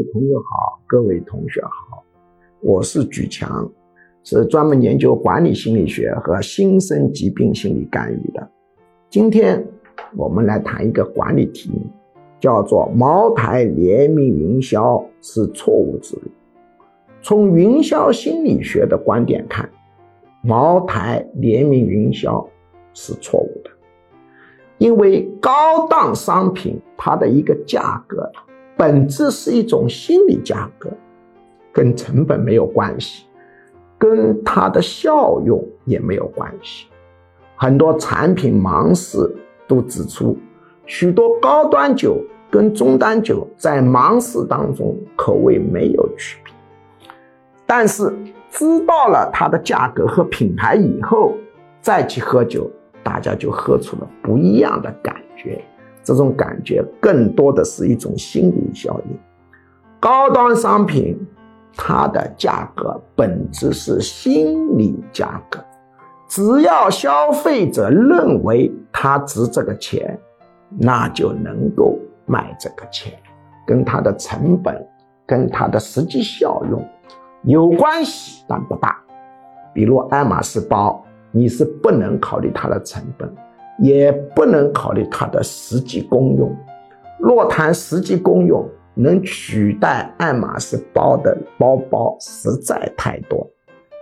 位朋友好，各位同学好，我是举强，是专门研究管理心理学和新生疾病心理干预的。今天我们来谈一个管理题目，叫做“茅台联名云霄是错误之路”。从云霄心理学的观点看，茅台联名云霄是错误的，因为高档商品它的一个价格。本质是一种心理价格，跟成本没有关系，跟它的效用也没有关系。很多产品盲士都指出，许多高端酒跟中端酒在盲士当中口味没有区别，但是知道了它的价格和品牌以后，再去喝酒，大家就喝出了不一样的感觉。这种感觉更多的是一种心理效应。高端商品，它的价格本质是心理价格，只要消费者认为它值这个钱，那就能够卖这个钱，跟它的成本、跟它的实际效用有关系，但不大。比如爱马仕包，你是不能考虑它的成本。也不能考虑它的实际功用。若谈实际功用，能取代爱马仕包的包包实在太多。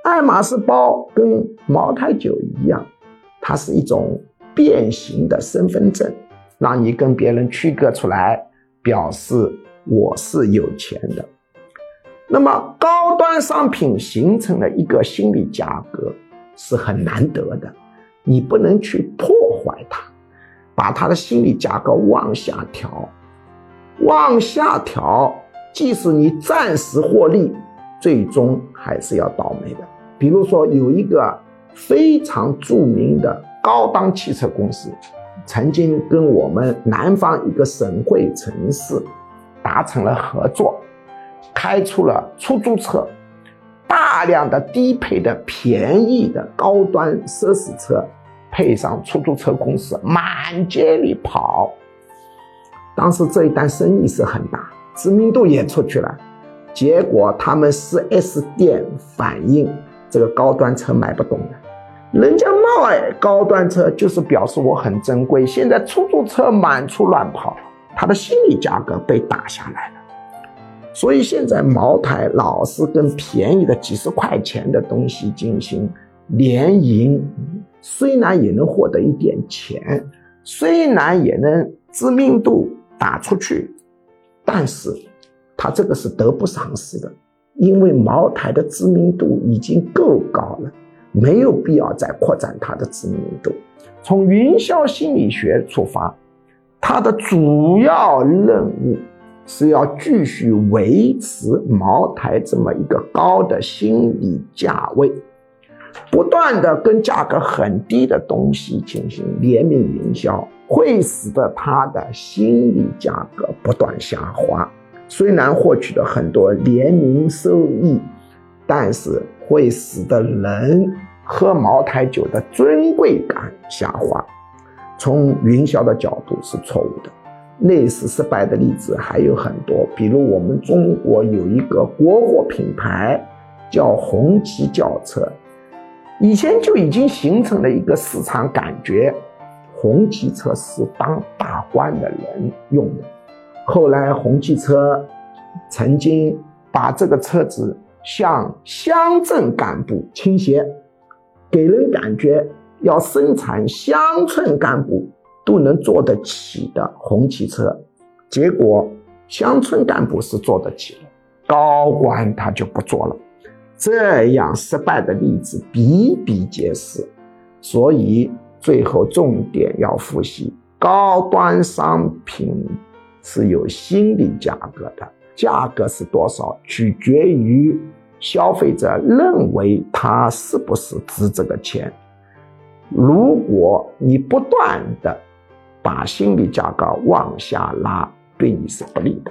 爱马仕包跟茅台酒一样，它是一种变形的身份证，让你跟别人区隔出来，表示我是有钱的。那么高端商品形成了一个心理价格，是很难得的。你不能去破坏它，把他的心理价格往下调，往下调，即使你暂时获利，最终还是要倒霉的。比如说，有一个非常著名的高档汽车公司，曾经跟我们南方一个省会城市达成了合作，开出了出租车，大量的低配的便宜的高端奢侈车。配上出租车公司满街里跑，当时这一单生意是很大，知名度也出去了。结果他们 4S 店反映这个高端车卖不动了，人家卖高端车就是表示我很珍贵。现在出租车满处乱跑，他的心理价格被打下来了。所以现在茅台老是跟便宜的几十块钱的东西进行联营。虽然也能获得一点钱，虽然也能知名度打出去，但是他这个是得不偿失的，因为茅台的知名度已经够高了，没有必要再扩展它的知名度。从云霄心理学出发，它的主要任务是要继续维持茅台这么一个高的心理价位。不断的跟价格很低的东西进行联名营销，会使得他的心理价格不断下滑。虽然获取了很多联名收益，但是会使得人喝茅台酒的尊贵感下滑。从营销的角度是错误的。类似失败的例子还有很多，比如我们中国有一个国货品牌叫红旗轿车。以前就已经形成了一个市场感觉，红旗车是当大官的人用的。后来红旗车曾经把这个车子向乡镇干部倾斜，给人感觉要生产乡村干部都能坐得起的红旗车。结果乡村干部是坐得起了，高官他就不坐了。这样失败的例子比比皆是，所以最后重点要复习：高端商品是有心理价格的，价格是多少取决于消费者认为它是不是值这个钱。如果你不断的把心理价格往下拉，对你是不利的。